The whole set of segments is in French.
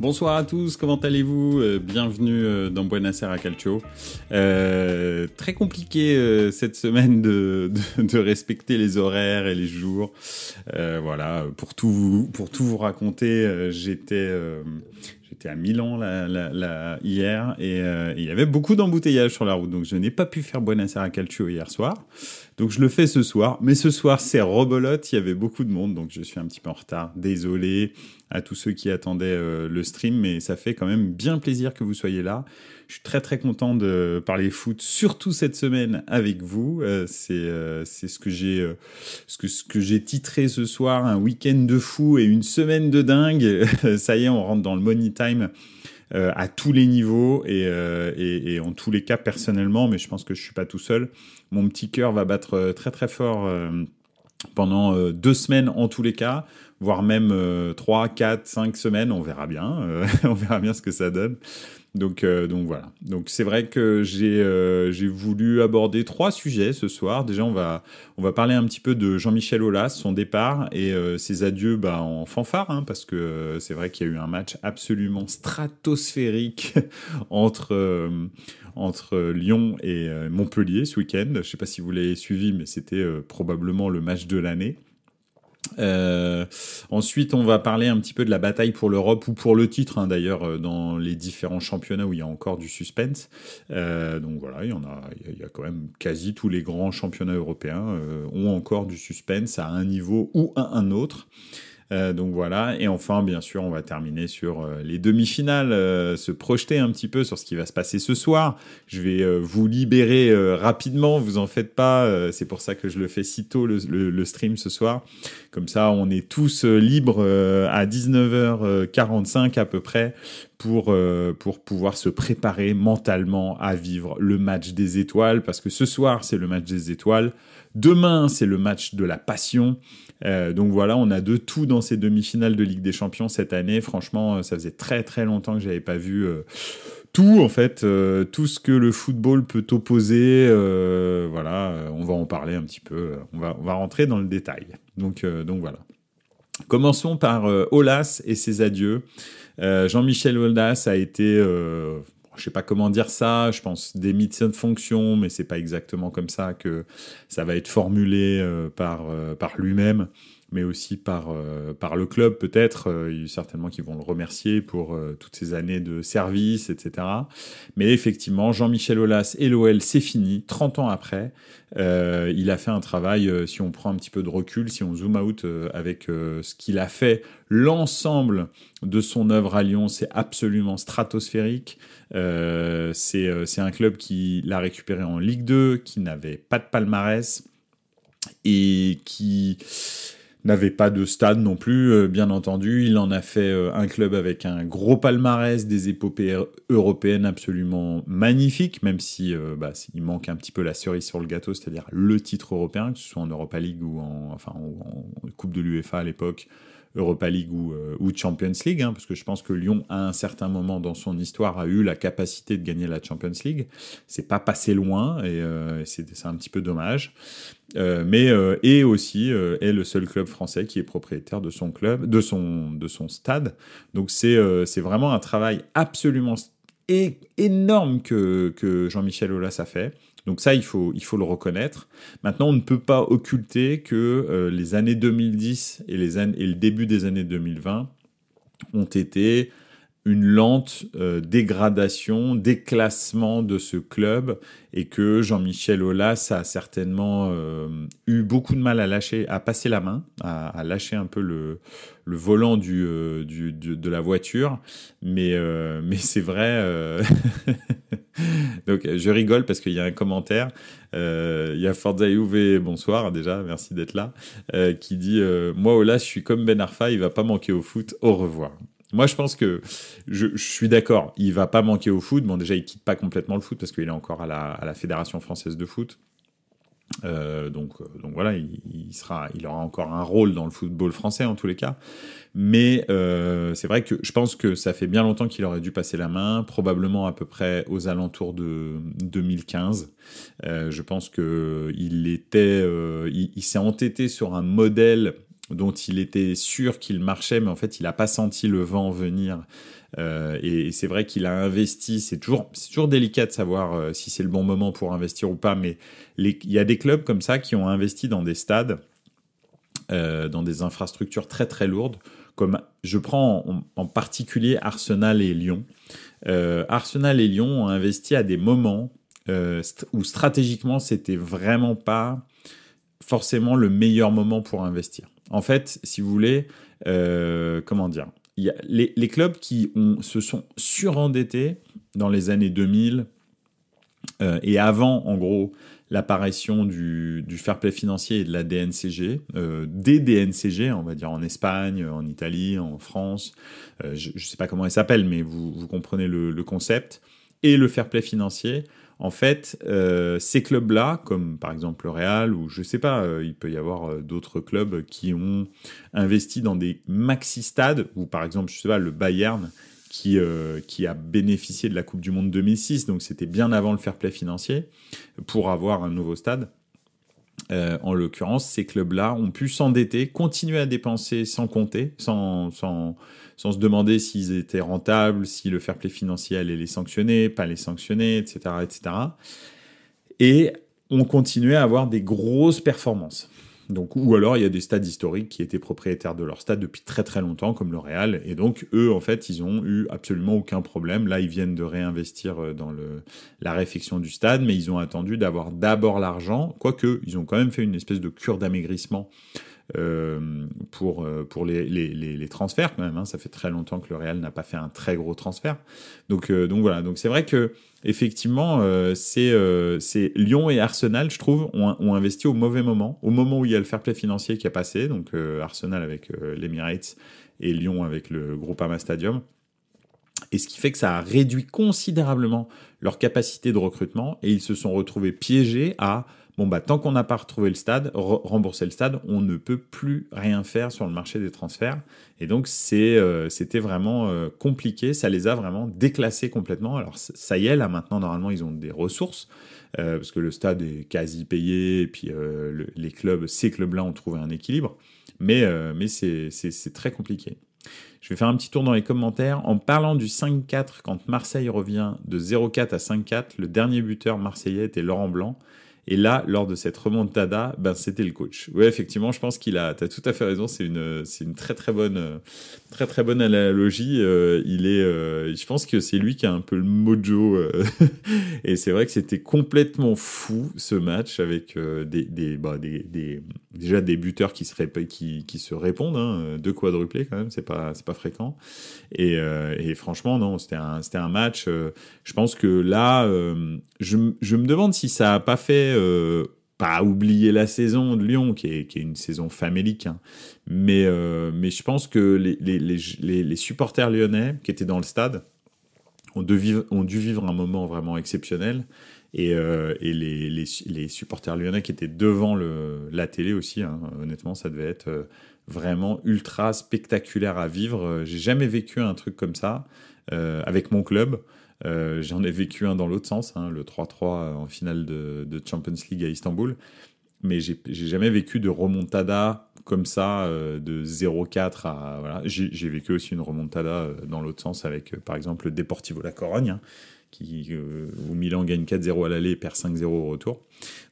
Bonsoir à tous, comment allez-vous? Euh, Bienvenue euh, dans Buonasera Calcio. Euh, très compliqué cette semaine de, respecter les horaires et les jours. Voilà, pour tout pour tout vous raconter, j'étais À Milan la, hier et, euh, il y avait beaucoup d'embouteillages sur la route. Donc je n'ai pas pu faire Buonasera Calcio hier soir. Donc je le fais ce soir. Mais ce soir, c'est rebolote. Il y avait beaucoup de monde. Donc je suis un petit peu en retard. Désolé à tous ceux qui attendaient euh, le stream. Mais ça fait quand même bien plaisir que vous soyez là. Je suis très très content de parler foot, surtout cette semaine avec vous. Euh, c'est euh, c'est ce que j'ai euh, ce que ce que j'ai titré ce soir, un week-end de fou et une semaine de dingue. Ça y est, on rentre dans le money time. Euh, à tous les niveaux et, et, et, en tous les cas personnellement, mais je pense que je suis pas tout seul. Mon petit cœur va battre très très fort pendant deux semaines en tous les cas, voire même trois, quatre, cinq semaines, on verra bien, on verra bien ce que ça donne. Donc, euh, donc voilà. Donc c'est vrai que j'ai euh, j'ai voulu aborder trois sujets ce soir. Déjà, on va on va parler un petit peu de Jean-Michel Aulas, son départ et euh, ses adieux bah, en fanfare, hein, parce que euh, c'est vrai qu'il y a eu un match absolument stratosphérique entre euh, entre Lyon et Montpellier ce week-end. Je sais pas si vous l'avez suivi, mais c'était probablement le match de l'année. Euh, ensuite, on va parler un petit peu de la bataille pour l'Europe ou pour le titre, hein, d'ailleurs, euh, dans les différents championnats où il y a encore du suspense. Euh, donc voilà, il y en a, il y a quand même quasi tous les grands championnats européens euh, ont encore du suspense à un niveau ou à un autre. Euh, donc voilà. Et enfin, bien sûr, on va terminer sur euh, les demi-finales, euh, se projeter un petit peu sur ce qui va se passer ce soir. Je vais euh, vous libérer euh, rapidement, vous en faites pas. Euh, c'est pour ça que je le fais si tôt le, le, le, stream ce soir. Comme ça, on est tous libres à 19h45 à peu près pour, pour pouvoir se préparer mentalement à vivre le match des étoiles. Parce que ce soir, c'est le match des étoiles. Demain, c'est le match de la passion. Euh, donc voilà, on a de tout dans ces demi-finales de Ligue des Champions cette année. Franchement, euh, ça faisait très très longtemps que j'avais pas vu euh, tout en fait, tout ce que le football peut opposer. Voilà, on va en parler un petit peu. On va on va rentrer dans le détail. Donc donc voilà. Commençons par Olas et ses adieux. Jean-Michel Olas a été je sais pas comment dire ça, je pense des de fonction, mais c'est pas exactement comme ça que ça va être formulé euh, par, euh, par lui-même, mais aussi par, euh, par le club peut-être. Euh, certainement qui vont le remercier pour euh, toutes ces années de service, etc. Mais effectivement, Jean-Michel Aulas et l'OL, c'est fini, 30 ans après. il a fait un travail, si on prend un petit peu de recul, si on zoom out avec ce qu'il a fait, l'ensemble de son œuvre à Lyon, c'est absolument stratosphérique. Euh, c'est un club qui l'a récupéré en Ligue 2, qui n'avait pas de palmarès et qui n'avait pas de stade non plus, euh, bien entendu. Il en a fait euh, un club avec un gros palmarès, des épopées européennes absolument magnifiques, même si euh, bah, il manque un petit peu la cerise sur le gâteau, c'est-à-dire le titre européen, que ce soit en Europa League ou en Coupe de l'UEFA à l'époque, Europa League ou, euh, ou Champions League, hein, parce que je pense que Lyon, à un certain moment dans son histoire, a eu la capacité de gagner la Champions League. C'est pas passé loin et euh, c'est un petit peu dommage. Euh, mais euh, et aussi est le seul club français qui est propriétaire de son club, de son de son stade. Donc c'est c'est vraiment un travail absolument énorme que que Jean-Michel Aulas a fait. Donc ça, il faut, le reconnaître. Maintenant, on ne peut pas occulter que euh, les années 2010 et, les et le début des années 2020 ont été une lente euh, dégradation, déclassement de ce club et que Jean-Michel Aulas a certainement euh, eu beaucoup de mal à lâcher, à passer la main, à, lâcher un peu le, volant euh, de la voiture. Mais, c'est vrai. Donc je rigole parce qu'il y a un commentaire. Il y a Forza bonsoir déjà, merci d'être là, qui dit Moi Aulas, je suis comme Ben Arfa, il va pas manquer au foot, au revoir. Moi, je pense que je, suis d'accord. Il va pas manquer au foot. Bon, déjà, il quitte pas complètement le foot parce qu'il est encore à la, Fédération française de foot. donc, donc voilà, il, sera, il aura encore un rôle dans le football français en tous les cas. Mais c'est vrai que je pense que ça fait bien longtemps qu'il aurait dû passer la main, probablement à peu près aux alentours de 2015. je pense que il était, il s'est entêté sur un modèle dont il était sûr qu'il marchait, mais en fait, il n'a pas senti le vent venir. Euh, et, c'est vrai qu'il a investi. C'est toujours, toujours délicat de savoir euh, si c'est le bon moment pour investir ou pas. Mais il y a des clubs comme ça qui ont investi dans des stades, euh, dans des infrastructures très très lourdes. Comme je prends en, en particulier Arsenal et Lyon. Arsenal et Lyon ont investi à des moments où stratégiquement c'était vraiment pas forcément le meilleur moment pour investir. En fait, si vous voulez, euh, comment dire, les, clubs qui se sont surendettés dans les années 2000 euh, et avant, en gros, l'apparition du, fair play financier et de la DNCG, euh, des DNCG, on va dire en Espagne, en Italie, en France, je ne sais pas comment elles s'appellent, mais vous, comprenez le, concept, et le fair play financier en fait, euh, ces clubs-là, comme par exemple le Real, ou je sais pas, euh, il peut y avoir euh, d'autres clubs qui ont investi dans des maxi-stades, ou par exemple, je sais pas, le Bayern, qui, qui a bénéficié de la Coupe du Monde 2006, donc c'était bien avant le fair play financier, pour avoir un nouveau stade. en l'occurrence, ces clubs-là ont pu s'endetter, continuer à dépenser sans compter, sans, sans, sans se demander s'ils étaient rentables, si le fair play financier allait les sanctionner, pas les sanctionner, etc., etc. Et on continuait à avoir des grosses performances. Donc, ou alors il y a des stades historiques qui étaient propriétaires de leur stade depuis très très longtemps, comme le Real, et donc eux en fait ils ont eu absolument aucun problème. Là ils viennent de réinvestir euh, dans la réfection du stade, mais ils ont attendu d'avoir d'abord l'argent, quoique ils ont quand même fait une espèce de cure d'amaigrissement euh, pour, euh, pour les, les, les, transferts quand même. Hein. Ça fait très longtemps que le Real n'a pas fait un très gros transfert. Donc, euh, donc voilà, donc c'est vrai que effectivement, c'est c'est Lyon et Arsenal, je trouve, ont, investi au mauvais moment, au moment où il y a le fair play financier qui a passé, donc Arsenal avec l'Emirates et Lyon avec le Groupama Stadium. Et ce qui fait que ça a réduit considérablement leur capacité de recrutement et ils se sont retrouvés piégés à bon bah tant qu'on n'a pas retrouvé le stade, rembourser le stade, on ne peut plus rien faire sur le marché des transferts. Et donc euh, c'était vraiment euh, compliqué, ça les a vraiment déclassés complètement. Alors ça y est, là maintenant normalement ils ont des ressources. Euh, parce que le stade est quasi payé, et puis les clubs, ces clubs-là ont trouvé un équilibre, mais c'est très compliqué. Je vais faire un petit tour dans les commentaires. En parlant du 5-4, quand Marseille revient de 0-4 à 5-4, le dernier buteur marseillais était Laurent Blanc. Et là, lors de cette remontada, ben, c'était le coach. Oui, effectivement, je pense qu'il a, tu as tout à fait raison, c'est une, c'est une très très bonne, très très bonne analogie. Euh, il est, euh, je pense que c'est lui qui a un peu le mojo. Euh, et c'est vrai que c'était complètement fou ce match avec des, des, bah, des, des, déjà des buteurs qui se, qui, qui répondent, hein, deux quadruplés quand même, c'est pas, c'est pas fréquent. Et, et franchement, non, c'était un, c'était un match. je pense que là, je, je me demande si ça a pas fait euh, pas oublier la saison de Lyon, qui est, une saison famélique, hein. mais, euh, mais je pense que les, les, supporters lyonnais qui étaient dans le stade ont, ont dû vivre un moment vraiment exceptionnel. Et, euh, les, supporters lyonnais qui étaient devant la télé aussi, hein. honnêtement, ça devait être vraiment ultra spectaculaire à vivre. J'ai jamais vécu un truc comme ça avec mon club. Euh, j'en ai vécu un dans l'autre sens, hein, le 3-3 en finale de, Champions League à Istanbul. Mais j'ai jamais vécu de remontada comme ça, euh, de 0-4 à. Voilà. J'ai vécu aussi une remontada euh, dans l'autre sens avec, par exemple, le Deportivo La Corogne, qui, où Milan gagne 4-0 à l'aller et perd 5-0 au retour.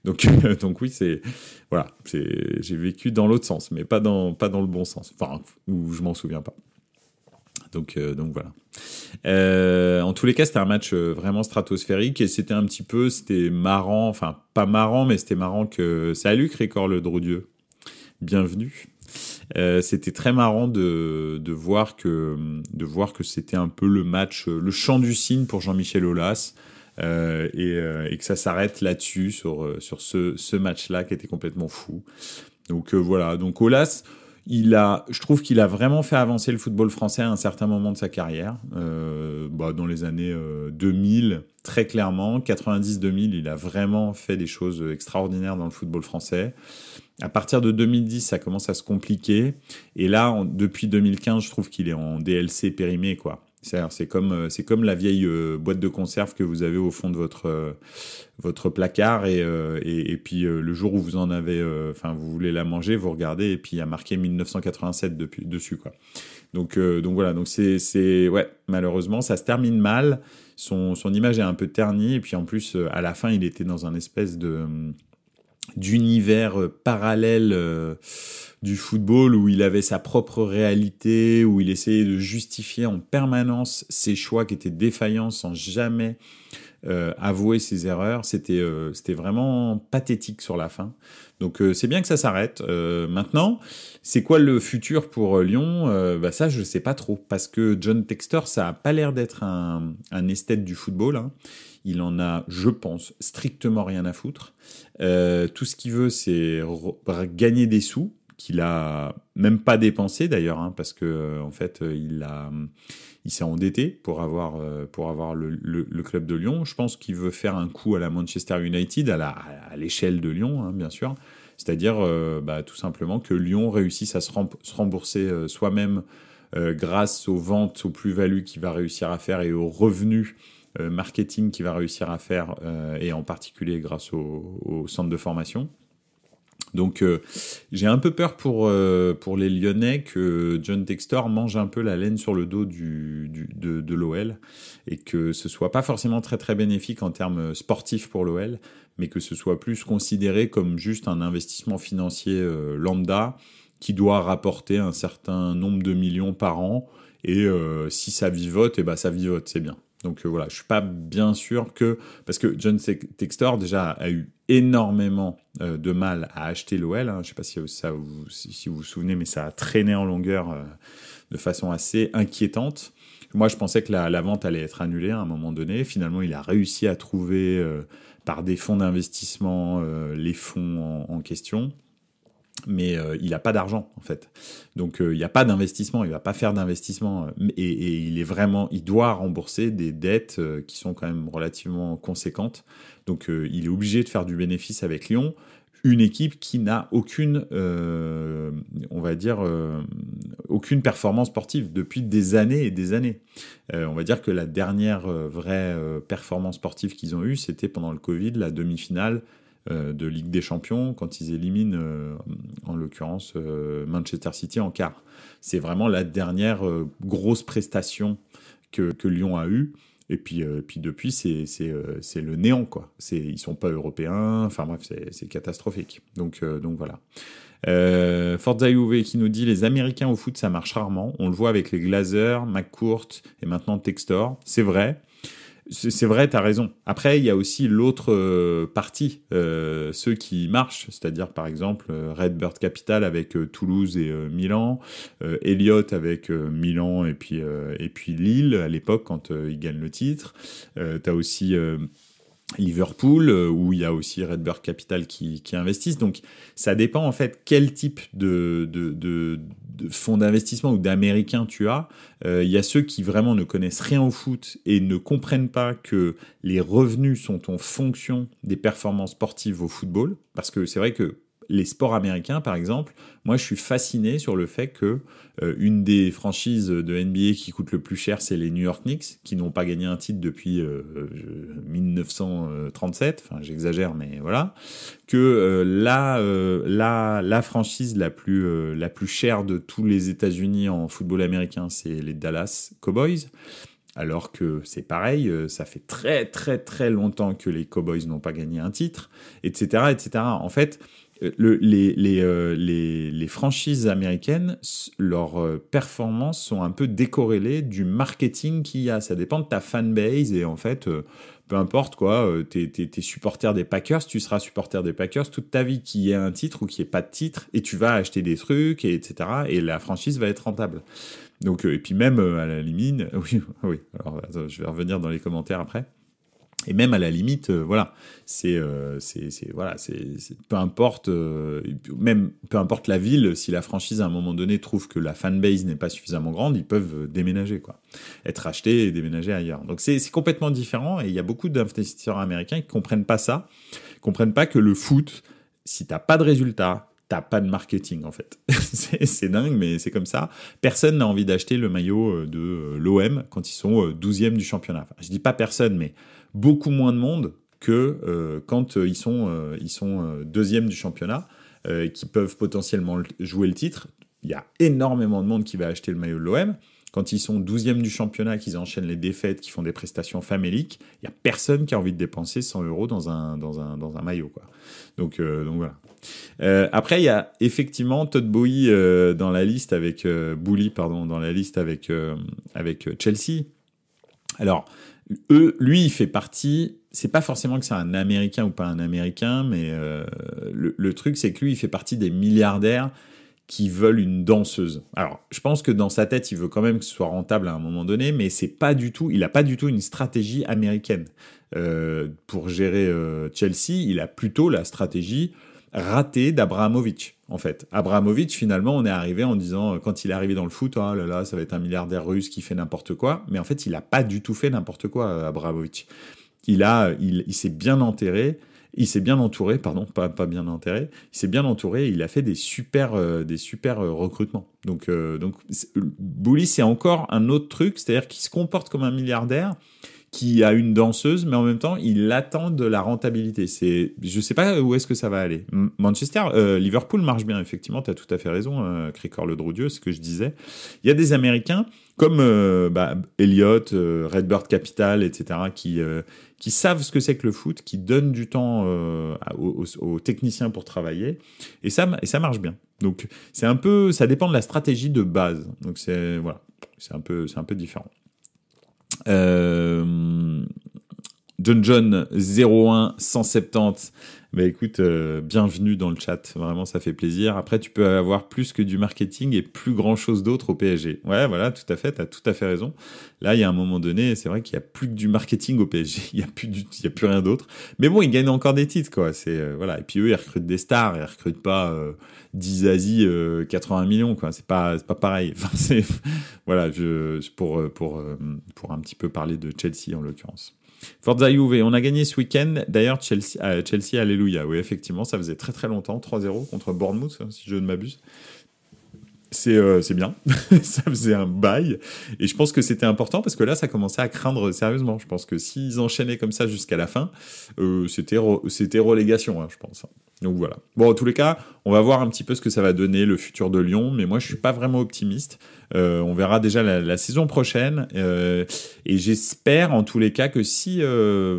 Donc, donc oui, c'est. Voilà, j'ai vécu dans l'autre sens, mais pas dans, pas dans le bon sens. Enfin, où je m'en souviens pas. Donc, euh, donc voilà. Euh, en tous les cas, c'était un match euh, vraiment stratosphérique et c'était un petit peu, c'était marrant, enfin pas marrant, mais c'était marrant que. Salut Crécor le Drodieu, bienvenue. C'était très marrant de, de voir que de voir que c'était un peu le match, le chant du cygne pour Jean-Michel Aulas. et, et, que ça s'arrête là-dessus sur sur ce, ce match-là qui était complètement fou. Donc voilà, donc Aulas, il a, je trouve qu'il a vraiment fait avancer le football français à un certain moment de sa carrière, euh, bah, dans les années 2000, très clairement, 90-2000, il a vraiment fait des choses extraordinaires dans le football français. À partir de 2010, ça commence à se compliquer, et là, depuis 2015, je trouve qu'il est en DLC périmé, quoi. C'est comme euh, c'est comme la vieille euh, boîte de conserve que vous avez au fond de votre euh, placard et, puis le jour où vous en avez enfin vous voulez la manger vous regardez et puis il y a marqué 1987 depuis dessus quoi. Donc voilà donc c'est ouais malheureusement ça se termine mal son image est un peu ternie et puis en plus à la fin il était dans un espèce de d'univers parallèle du football où il avait sa propre réalité, où il essayait de justifier en permanence ses choix qui étaient défaillants sans jamais euh, avouer ses erreurs. C'était euh, c'était vraiment pathétique sur la fin. Donc euh, c'est bien que ça s'arrête. maintenant, c'est quoi le futur pour Lyon? Bah ça, je sais pas trop parce que John Textor, ça a pas l'air d'être un, un esthète du football. Hein. Il en a, je pense, strictement rien à foutre. tout ce qu'il veut, c'est gagner des sous qu'il a même pas dépensé d'ailleurs, hein, parce que euh, en fait euh, il a, il s'est endetté pour avoir euh, pour avoir le, club de Lyon. Je pense qu'il veut faire un coup à la Manchester United, à l'échelle de Lyon, hein, bien sûr. C'est-à-dire bah, tout simplement que Lyon réussisse à se, rembourser soi-même grâce aux ventes, aux plus-values qu'il va réussir à faire et aux revenus marketing qu'il va réussir à faire, et en particulier grâce au, au centre de formation. Donc euh, j'ai un peu peur pour, euh, pour les Lyonnais que John Textor mange un peu la laine sur le dos du de, de l'OL et que ce soit pas forcément très très bénéfique en termes sportifs pour l'OL, mais que ce soit plus considéré comme juste un investissement financier euh, lambda qui doit rapporter un certain nombre de millions par an et si ça vivote, et eh ben ça vivote, c'est bien. Donc voilà, je suis pas bien sûr que parce que John Textor déjà a eu énormément euh, de mal à acheter l'OL. Hein. Je sais pas si, ça vous, si vous vous souvenez, mais ça a traîné en longueur euh, de façon assez inquiétante. Moi, je pensais que la, vente allait être annulée à un moment donné. Finalement, il a réussi à trouver euh, par des fonds d'investissement les fonds en question mais euh, il n'a pas d'argent en fait. Donc euh, il n'y a pas d'investissement, il va pas faire d'investissement euh, et, il est vraiment, il doit rembourser des dettes qui sont quand même relativement conséquentes. Donc il est obligé de faire du bénéfice avec Lyon, une équipe qui n'a aucune, on va dire, aucune performance sportive depuis des années et des années. on va dire que la dernière vraie performance sportive qu'ils ont eue, c'était pendant le Covid, la demi-finale de Ligue des Champions quand ils éliminent, euh, en l'occurrence, euh, Manchester City en quart. C'est vraiment la dernière grosse prestation que, Lyon a eue. Et puis, puis depuis, c'est, le néant, quoi. C'est, ils sont pas européens. Enfin bref, c'est, catastrophique. Donc, donc voilà. Euh, Forza qui nous dit les Américains au foot, ça marche rarement. On le voit avec les Glazers, McCourt et maintenant Textor. C'est vrai. C'est vrai, tu as raison. Après, il y a aussi l'autre euh, partie, euh, ceux qui marchent, c'est-à-dire par exemple euh, Redbird Capital avec Toulouse et Milan, Elliott avec Milan et puis et puis Lille à l'époque quand ils gagnent le titre. tu as aussi Liverpool, où il y a aussi Redbird Capital qui, qui investissent. Donc ça dépend en fait quel type de, de, fonds d'investissement ou d'américains tu as. Euh, il y a ceux qui vraiment ne connaissent rien au foot et ne comprennent pas que les revenus sont en fonction des performances sportives au football. Parce que c'est vrai que les sports américains, par exemple, moi, je suis fasciné sur le fait que euh, une des franchises de NBA qui coûte le plus cher, c'est les New York Knicks, qui n'ont pas gagné un titre depuis 1937. Euh, enfin, j'exagère, mais voilà. Que euh, la, la, la franchise la plus, la plus chère de tous les États-Unis en football américain, c'est les Dallas Cowboys alors que c'est pareil, ça fait très très très longtemps que les Cowboys n'ont pas gagné un titre, etc., etc. En fait, les, euh, les, franchises américaines, leurs euh, performances sont un peu décorrélées du marketing qu'il y a. Ça dépend de ta fanbase et en fait, euh, peu importe quoi, t'es es, supporter des Packers, tu seras supporter des Packers toute ta vie, qu'il y ait un titre ou qu'il n'y ait pas de titre, et tu vas acheter des trucs, et etc. Et la franchise va être rentable. Donc, et puis même à la limite, oui, oui. Alors, je vais revenir dans les commentaires après. Et même à la limite, euh, voilà, c'est, euh, voilà, c'est, peu importe, euh, même peu importe la ville, si la franchise à un moment donné trouve que la fanbase n'est pas suffisamment grande, ils peuvent déménager, quoi, être achetés et déménager ailleurs. Donc c'est, c'est complètement différent et il y a beaucoup d'investisseurs américains qui comprennent pas ça, comprennent pas que le foot, si t'as pas de résultats, t'as pas de marketing en fait. c'est dingue, mais c'est comme ça. Personne n'a envie d'acheter le maillot de l'OM quand ils sont 12e du championnat. Enfin, je dis pas personne, mais beaucoup moins de monde que euh, quand euh, ils sont, euh, ils sont deuxième du championnat, qui peuvent potentiellement jouer le titre. Il y a énormément de monde qui va acheter le maillot de l'OM. Quand ils sont douzième du championnat, qu'ils enchaînent les défaites, qu'ils font des prestations faméliques, il y a personne qui a envie de dépenser 100 euros dans un, dans un, dans un maillot. Quoi. Donc, donc voilà. après, il y a effectivement Todd Bowie dans la liste avec pardon, dans la liste avec avec Chelsea. Alors, eux, lui, il fait partie. C'est pas forcément que c'est un Américain ou pas un Américain, mais euh, le, truc, c'est que lui, il fait partie des milliardaires qui veulent une danseuse. Alors, je pense que dans sa tête, il veut quand même que ce soit rentable à un moment donné, mais c'est pas du tout. Il a pas du tout une stratégie américaine euh, pour gérer euh, Chelsea. Il a plutôt la stratégie raté d'Abrahamovic, en fait. Abrahamovic, finalement, on est arrivé en disant, euh, quand il est arrivé dans le foot, oh là là, ça va être un milliardaire russe qui fait n'importe quoi. Mais en fait, il n'a pas du tout fait n'importe quoi, euh, Abrahamovic. Il a, il, s'est bien enterré. Il s'est bien entouré, pardon, pas, pas bien enterré. Il s'est bien entouré. il a fait des super, euh, des super recrutements. Donc, donc, Bouli, c'est encore un autre truc, c'est-à-dire qu'il se comporte comme un milliardaire, qui a une danseuse, mais en même temps, il attend de la rentabilité. C'est, je sais pas où est-ce que ça va aller. Manchester, euh, Liverpool marche bien, effectivement, tu as tout à fait raison, euh, Cricor le Drodieu, ce que je disais. Il y a des Américains, comme euh, bah, Elliott, euh, Redbird Capital, etc., qui, qui savent ce que c'est que le foot, qui donnent du temps aux, aux, techniciens pour travailler, et ça, et ça marche bien. Donc, c'est un peu, ça dépend de la stratégie de base. Donc, c'est, voilà, c'est un peu, c'est un peu différent. Euh, John John 01 170. Bah écoute, euh, bienvenue dans le chat. Vraiment, ça fait plaisir. Après, tu peux avoir plus que du marketing et plus grand chose d'autre au PSG. Ouais, voilà, tout à fait. tu as tout à fait raison. Là, il y a un moment donné, c'est vrai qu'il y a plus que du marketing au PSG. Il y a plus a plus rien d'autre. Mais bon, ils gagnent encore des titres, quoi. C'est, euh, voilà. Et puis eux, ils recrutent des stars. Ils recrutent pas, 10 Asie, 80 millions, quoi. C'est pas, pas pareil. Enfin, c'est, voilà, je, pour, pour, pour un petit peu parler de Chelsea, en l'occurrence. Forza Juve, on a gagné ce week-end. D'ailleurs, Chelsea, euh, alléluia. Oui, effectivement, ça faisait très très longtemps. 3-0 contre Bournemouth, hein, si je ne m'abuse. C'est euh, bien. ça faisait un bail. Et je pense que c'était important parce que là, ça commençait à craindre sérieusement. Je pense que s'ils enchaînaient comme ça jusqu'à la fin, euh, c'était relégation, hein, je pense. Donc voilà. Bon, en tous les cas, on va voir un petit peu ce que ça va donner le futur de Lyon, mais moi je suis pas vraiment optimiste. Euh, on verra déjà la, saison prochaine, euh, et j'espère en tous les cas que si euh,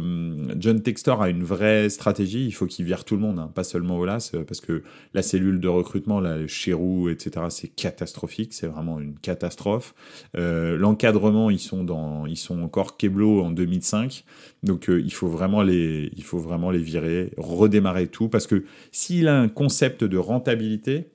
John Textor a une vraie stratégie, il faut qu'il vire tout le monde, hein, pas seulement Olas, parce que la cellule de recrutement, là, Chérou, etc., c'est catastrophique, c'est vraiment une catastrophe. L'encadrement, ils sont dans, ils sont encore Keblo en 2005, donc il faut vraiment les, il faut vraiment les virer, redémarrer tout, parce que s'il a un concept de rentabilité,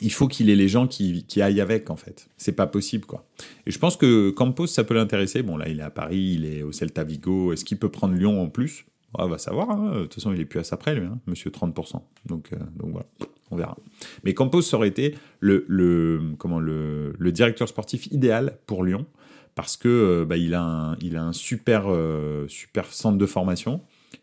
il faut qu'il ait les gens qui, aillent avec, en fait. C'est pas possible, quoi. Et je pense que Campos, ça peut l'intéresser. Bon, là, il est à Paris, il est au Celta Vigo. Est-ce qu'il peut prendre Lyon en plus? On va savoir. Hein. De toute façon, il est plus à sa près, lui, hein, monsieur 30%. Donc, euh, donc voilà, on verra. Mais Campos aurait été le, le, comment, le, le directeur sportif idéal pour Lyon parce que euh, bah, il, a un, il a un super, euh, super centre de formation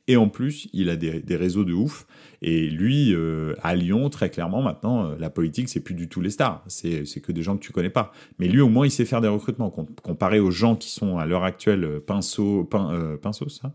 et en plus, il a des, des réseaux de ouf. Et lui, euh, à Lyon, très clairement, maintenant, euh, la politique, c'est plus du tout les stars. C'est que des gens que tu connais pas. Mais lui, au moins, il sait faire des recrutements. Comparé aux gens qui sont à l'heure actuelle, euh, Pinceau, Pin, Pinceau, ça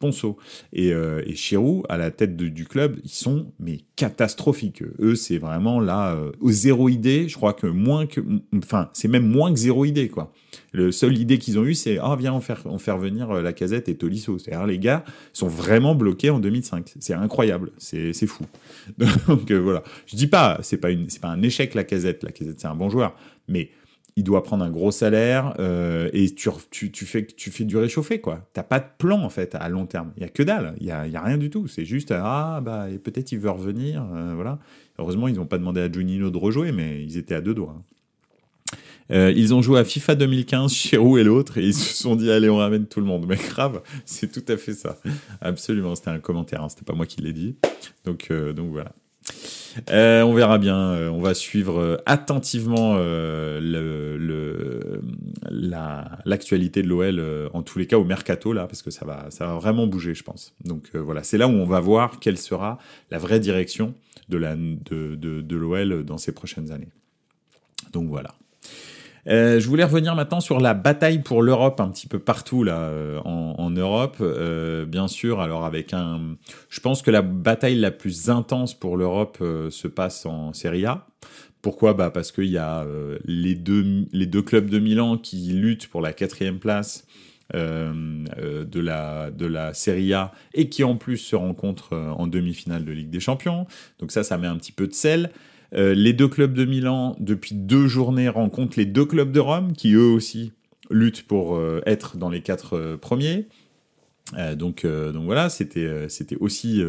Ponceau et, et Chirou, à la tête du club, ils sont mais catastrophiques. Eux, c'est vraiment là, aux zéro idée. Je crois que moins que, enfin, c'est même moins que zéro idée, quoi. Le seul idée qu'ils ont eu, c'est ah viens on faire on venir la casette et Tolisso. C'est-à-dire les gars sont vraiment bloqués en 2005. C'est incroyable. C'est c'est fou. Donc euh, voilà, je dis pas, c'est pas une, c'est pas un échec la casette. La casette c'est un bon joueur, mais il doit prendre un gros salaire euh, et tu, tu, tu, fais tu fais du réchauffé quoi. T'as pas de plan en fait à long terme. Il y a que dalle. Il y a, y a rien du tout. C'est juste ah bah peut-être il veut revenir. Euh, voilà. Heureusement ils n'ont pas demandé à Juninho de rejouer, mais ils étaient à deux doigts. Hein. Euh, ils ont joué à FIFA 2015, Chirou et l'autre, et ils se sont dit allez on ramène tout le monde. Mais grave, c'est tout à fait ça. Absolument, c'était un commentaire, hein, c'était pas moi qui l'ai dit. Donc, euh, voilà. Euh, on verra bien. On va suivre attentivement l'actualité de l'OL en tous les cas au mercato là, parce que ça va, vraiment bouger, je pense. Donc voilà, c'est là où on va voir quelle sera la vraie direction de l'OL dans ces prochaines années. Donc voilà. Euh, je voulais revenir maintenant sur la bataille pour l'Europe un petit peu partout là euh, en, en, Europe, euh, bien sûr. Alors avec un, je pense que la bataille la plus intense pour l'Europe euh, se passe en Serie A. Pourquoi? Bah parce qu'il y a euh, les deux les deux clubs de Milan qui luttent pour la quatrième place. de la de la Serie A et qui en plus se rencontrent en demi-finale de Ligue des Champions. Donc ça, ça met un petit peu de sel. Euh, les deux clubs de Milan, depuis deux journées, rencontrent les deux clubs de Rome, qui eux aussi luttent pour euh, être dans les quatre euh, donc, donc voilà, c'était c'était aussi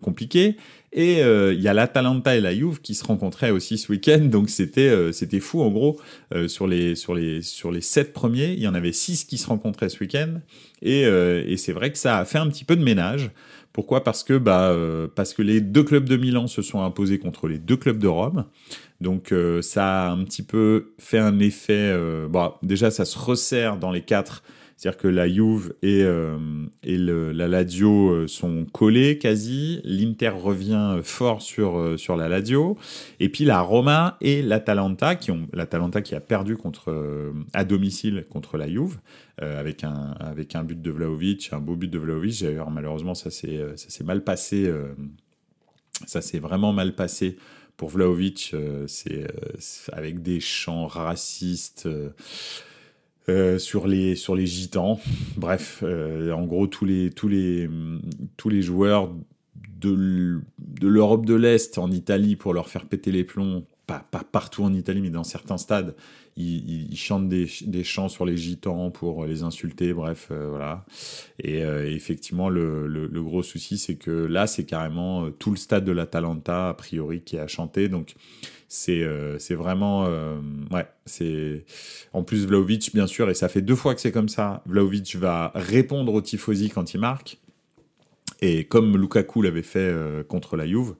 compliqué. Et il y a l'Atalanta et la Juve qui se rencontraient aussi ce week-end. Donc c'était c'était fou en gros sur les sur les sur les sept premiers, il y en avait six qui se rencontraient ce week-end. Et, et c'est vrai que ça a fait un petit peu de ménage. Pourquoi? Parce que bah euh, parce que les deux clubs de Milan se sont imposés contre les deux clubs de Rome. Donc euh, ça a un petit peu fait un effet. Euh, bon, déjà ça se resserre dans les quatre c'est-à-dire que la Juve et, euh, la Lazio euh, sont collés quasi. L'Inter revient fort sur, euh, sur la Lazio. Et puis la Roma et l'Atalanta, qui ont l'Atalanta qui a perdu contre, à domicile contre la Juve, avec, un, avec un but de Vlaovic, un beau but de Vlaovic. D'ailleurs, malheureusement, ça s'est mal passé. ça s'est vraiment mal passé pour Vlaovic. c'est avec des chants racistes. Euh, sur les sur les gitans. Bref, euh, en gros tous les tous les tous les joueurs de l'Europe de l'Est en Italie pour leur faire péter les plombs. Pas, pas partout en Italie, mais dans certains stades, ils, chantent des, des, chants sur les gitans pour les insulter. Bref, euh, voilà. Et, et effectivement, le, le, le, gros souci, c'est que là, c'est carrément tout le stade de l'Atalanta a priori qui a chanté. Donc c'est euh, c'est vraiment euh, ouais c'est en plus Vlaovic bien sûr et ça fait deux fois que c'est comme ça Vlaovic va répondre au tifosi quand il marque et comme Lukaku l'avait fait euh, contre la Juve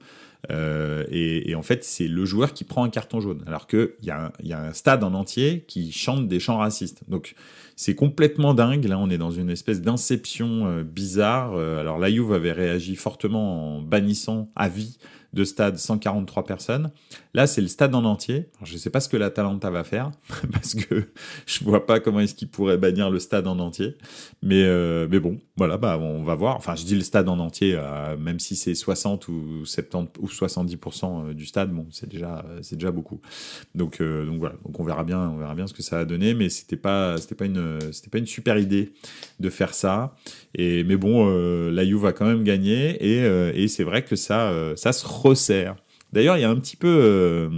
euh, et, et, en fait, c'est le joueur qui prend un carton jaune, alors qu'il y, a un, y a un stade en entier qui chante des chants racistes. Donc, c'est complètement dingue. Là, on est dans une espèce d'inception euh, bizarre. Alors, la Juve avait réagi fortement en bannissant à vie de stade 143 personnes. Là, c'est le stade en entier. Je ne sais pas ce que l'Atalanta va faire, parce que je vois pas comment est-ce qu'il pourrait bannir le stade en entier. Mais, euh, mais bon, voilà, bah, on va voir. Enfin, je dis le stade en entier, euh, même si c'est 60 ou 70 ou 70% euh, du stade, bon, c'est déjà, c'est déjà beaucoup. Donc, euh, donc voilà. Donc on verra bien, on verra bien ce que ça va donner. Mais c'était pas, c'était pas une, pas une super idée de faire ça. Et mais bon, euh, la Juve va quand même gagner et, euh, et c'est vrai que ça, ça se D'ailleurs, il y a un petit peu. Euh,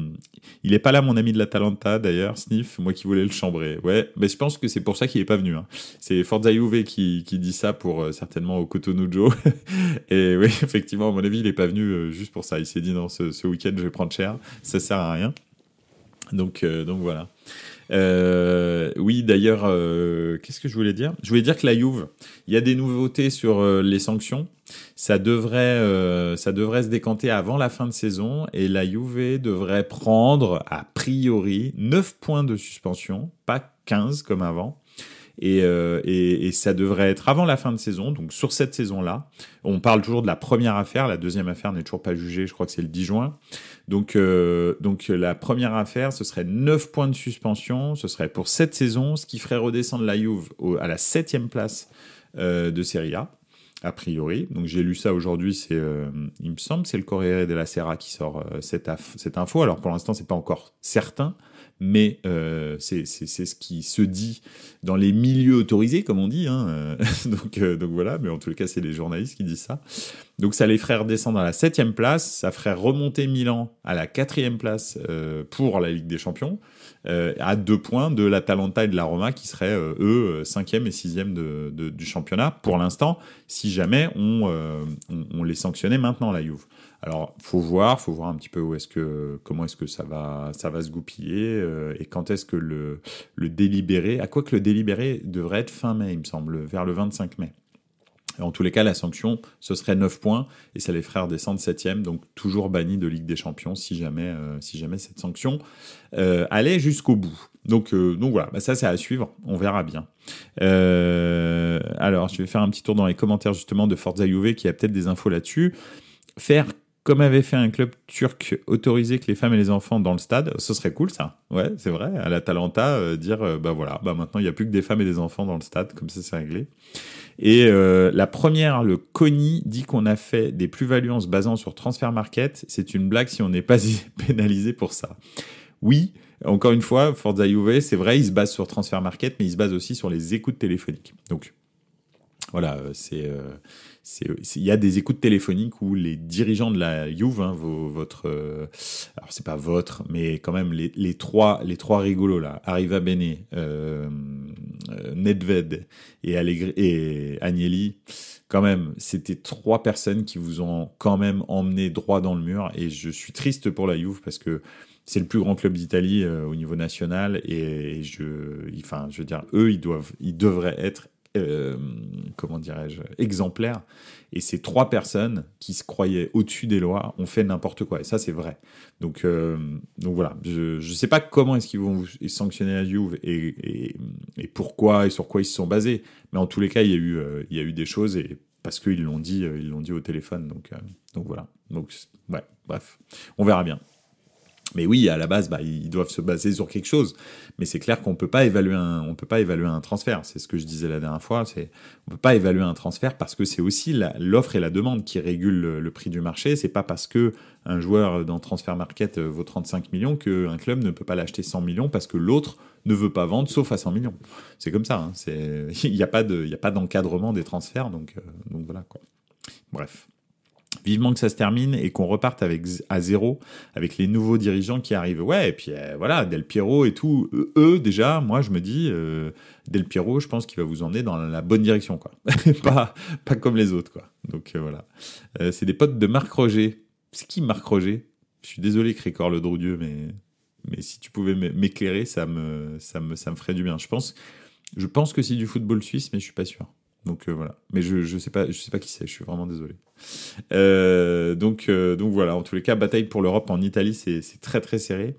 il est pas là, mon ami de la Talenta, d'ailleurs, Sniff, moi qui voulais le chambrer. Ouais, mais je pense que c'est pour ça qu'il est pas venu. Hein. C'est Forza Juve qui, qui dit ça pour euh, certainement au Cotonou Joe. Et oui, effectivement, à mon avis, il est pas venu euh, juste pour ça. Il s'est dit non, ce, ce week-end, je vais prendre cher. Ça sert à rien. Donc, euh, donc voilà. Euh, oui, d'ailleurs, euh, qu'est-ce que je voulais dire? Je voulais dire que la Juve, il y a des nouveautés sur euh, les sanctions. Ça devrait, euh, ça devrait se décanter avant la fin de saison et la Juve devrait prendre, a priori, 9 points de suspension, pas 15 comme avant. Et, euh, et, ça devrait être avant la fin de saison, donc sur cette saison-là. On parle toujours de la première affaire, la deuxième affaire n'est toujours pas jugée, je crois que c'est le 10 juin. Donc, euh, donc la première affaire, ce serait 9 points de suspension, ce serait pour cette saison, ce qui ferait redescendre la Juve à la septième place euh, de Serie A a priori. Donc j'ai lu ça aujourd'hui, il me semble, c'est le Corriere della Sera qui sort cette, cette info. Alors pour l'instant, c'est pas encore certain, mais euh, c'est ce qui se dit dans les milieux autorisés, comme on dit. Hein. donc, euh, donc voilà, mais en tout cas, c'est les journalistes qui disent ça. Donc ça les ferait redescendre à la septième place, ça ferait remonter Milan à la quatrième place euh, pour la Ligue des Champions, euh, à deux points de l'Atalanta et de la Roma qui seraient eux eux cinquième et sixième de, de, du championnat pour l'instant, si jamais on, on, les sanctionnait maintenant la Juve. Alors faut voir, faut voir un petit peu où est-ce que comment est-ce que ça va ça va se goupiller et quand est-ce que le le délibéré, à quoi que le délibéré devrait être fin mai, il me semble, vers le 25 mai. En tous les cas, la sanction, ce serait 9 points et ça les ferait descendre 7 donc toujours banni de Ligue des Champions si jamais, euh, si jamais cette sanction euh, allait jusqu'au bout. Donc, euh, donc voilà, bah ça c'est à suivre, on verra bien. Euh, alors, je vais faire un petit tour dans les commentaires justement de Forza qui a peut-être des infos là-dessus. Faire comme avait fait un club turc, autoriser que les femmes et les enfants dans le stade, ce serait cool ça. Ouais, c'est vrai. À l'Atalanta, euh, dire euh, bah voilà, bah maintenant il n'y a plus que des femmes et des enfants dans le stade, comme ça c'est réglé. Et euh, la première, le CONI, dit qu'on a fait des plus-values en se basant sur Transfer Market. C'est une blague si on n'est pas pénalisé pour ça. Oui, encore une fois, Forza Juve, c'est vrai, il se base sur Transfer Market, mais il se base aussi sur les écoutes téléphoniques. Donc voilà, c'est il y a des écoutes téléphoniques où les dirigeants de la Juve, hein, votre, euh, alors c'est pas votre, mais quand même les, trois, les trois rigolos là, Arriva Bene, euh, euh, Nedved et, Allegri, Agnelli, quand même, c'était trois personnes qui vous ont quand même emmené droit dans le mur, et je suis triste pour la Juve parce que c'est le plus grand club d'Italie euh, au niveau national et, et je, enfin, je veux dire, eux, ils doivent, ils devraient être euh, comment dirais-je, exemplaire. Et ces trois personnes qui se croyaient au-dessus des lois ont fait n'importe quoi. Et ça, c'est vrai. Donc, euh, donc voilà. Je ne sais pas comment est-ce qu'ils vont sanctionner la Juve et, et, pourquoi et sur quoi ils se sont basés. Mais en tous les cas, il y a eu, euh, il y a eu des choses et parce qu'ils l'ont dit, ils l'ont dit au téléphone. Donc, donc voilà. Donc, ouais, bref. On verra bien. Mais oui, à la base, bah, ils doivent se baser sur quelque chose. Mais c'est clair qu'on peut peut pas évaluer un transfert. C'est ce que je disais la dernière fois. C'est, on peut pas évaluer un transfert parce que c'est aussi l'offre et la demande qui régulent le, prix du marché. C'est pas parce que un joueur dans transfer market vaut 35 millions qu'un club ne peut pas l'acheter 100 millions parce que l'autre ne veut pas vendre sauf à 100 millions. C'est comme ça. Hein. Il n'y a pas de, d'encadrement des transferts. Donc, euh, donc voilà quoi. Bref. Vivement que ça se termine et qu'on reparte avec à zéro avec les nouveaux dirigeants qui arrivent. Ouais, et puis euh, voilà, Del Piero et tout. Eux, déjà, moi je me dis, euh, Del Piero, je pense qu'il va vous emmener dans la bonne direction, quoi. pas, pas comme les autres, quoi. Donc euh, voilà. c'est des potes de Marc Roger. C'est qui Marc Roger? Je suis désolé, Crécor le Droudieu, mais mais si tu pouvais m'éclairer, ça me, ça me ça me ferait du bien. Je pense, je pense que c'est du football suisse, mais je suis pas sûr. Donc euh, voilà. Mais je je sais pas je sais pas qui c'est. Je suis vraiment désolé. Euh, donc euh, donc voilà. En tous les cas, bataille pour l'Europe en Italie, c'est très très serré.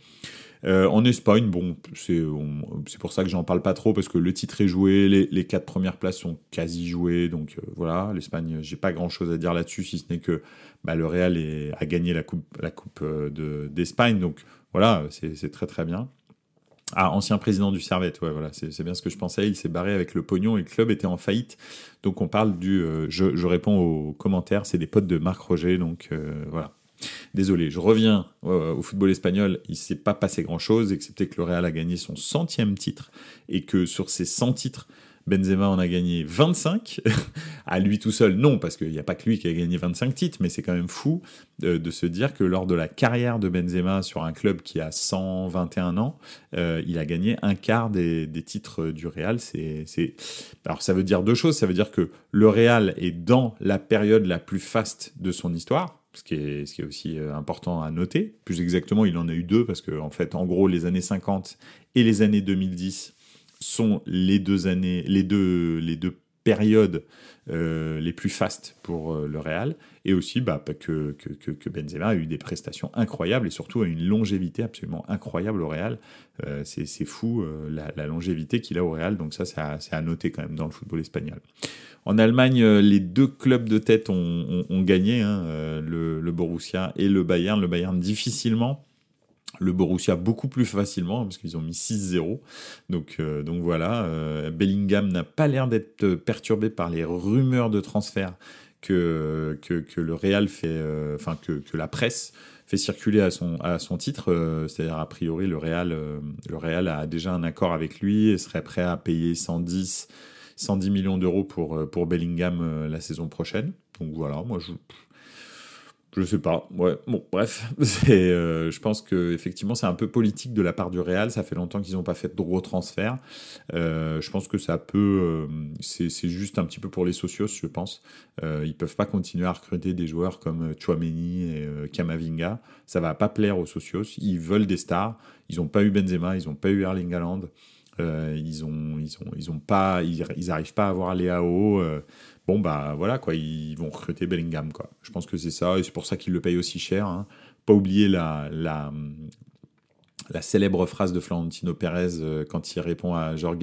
En Espagne, bon, c'est pour ça que j'en parle pas trop parce que le titre est joué, les, les quatre premières places sont quasi jouées, donc voilà. L'Espagne, j'ai pas grand chose à dire là-dessus, si ce n'est que bah, le Real est, a gagné la coupe la coupe de d'Espagne, donc voilà, c'est très très bien. Ah, ancien président du Servette, ouais, voilà, c'est bien ce que je pensais. Il s'est barré avec le pognon et le club était en faillite. Donc on parle du. Euh, je, réponds aux commentaires, c'est des potes de Marc Roger, donc euh, voilà. Désolé, je reviens au football espagnol. Il s'est pas passé grand chose, excepté que le Real a gagné son centième titre et que sur ces 100 titres, Benzema en a gagné 25. à lui tout seul, non, parce qu'il n'y a pas que lui qui a gagné 25 titres, mais c'est quand même fou de, de, se dire que lors de la carrière de Benzema sur un club qui a 121 ans, euh, il a gagné un quart des, titres du Real. C'est. Alors ça veut dire deux choses. Ça veut dire que le Real est dans la période la plus faste de son histoire, ce qui est, aussi euh, important à noter. Plus exactement, il en a eu deux, parce que en fait, en gros, les années 50 et les années 2010 sont les deux années, les deux, les deux périodes euh, les plus fastes pour euh, le Real, et aussi bah, que, que, Benzema a eu des prestations incroyables et surtout a une longévité absolument incroyable au Real. Euh, c'est fou la, longévité qu'il a au Real, donc ça c'est à, à, noter quand même dans le football espagnol. En Allemagne, les deux clubs de tête ont, gagné, hein, le Borussia et le Bayern. Le Bayern difficilement le Borussia beaucoup plus facilement parce qu'ils ont mis 6-0. Donc, euh, donc voilà, euh, Bellingham n'a pas l'air d'être perturbé par les rumeurs de transfert que, que, le Real fait, euh, enfin que, que la presse fait circuler à son, à son titre. C'est-à-dire, a priori, le Real, le Real a déjà un accord avec lui et serait prêt à payer 110, 110 millions d'euros pour, pour Bellingham la saison prochaine. Donc voilà, moi je je sais pas. Ouais. Bon, bref, euh, je pense que effectivement c'est un peu politique de la part du Real. Ça fait longtemps qu'ils n'ont pas fait de gros transferts. Euh, je pense que ça peut. Euh, c'est juste un petit peu pour les socios, je pense. Ils peuvent pas continuer à recruter des joueurs comme Chouameni et Kamavinga. Ça va pas plaire aux socios. Ils veulent des stars. Ils n'ont pas eu Benzema, ils n'ont pas eu Erling Haaland. ils ont, ils ont, ils ont pas, ils arrivent pas à avoir les AO bon bah voilà quoi, ils vont recruter Bellingham quoi. Je pense que c'est ça et c'est pour ça qu'ils le payent aussi cher. Hein. Pas oublier la, la, célèbre phrase de Florentino Pérez euh, quand il répond à Jorge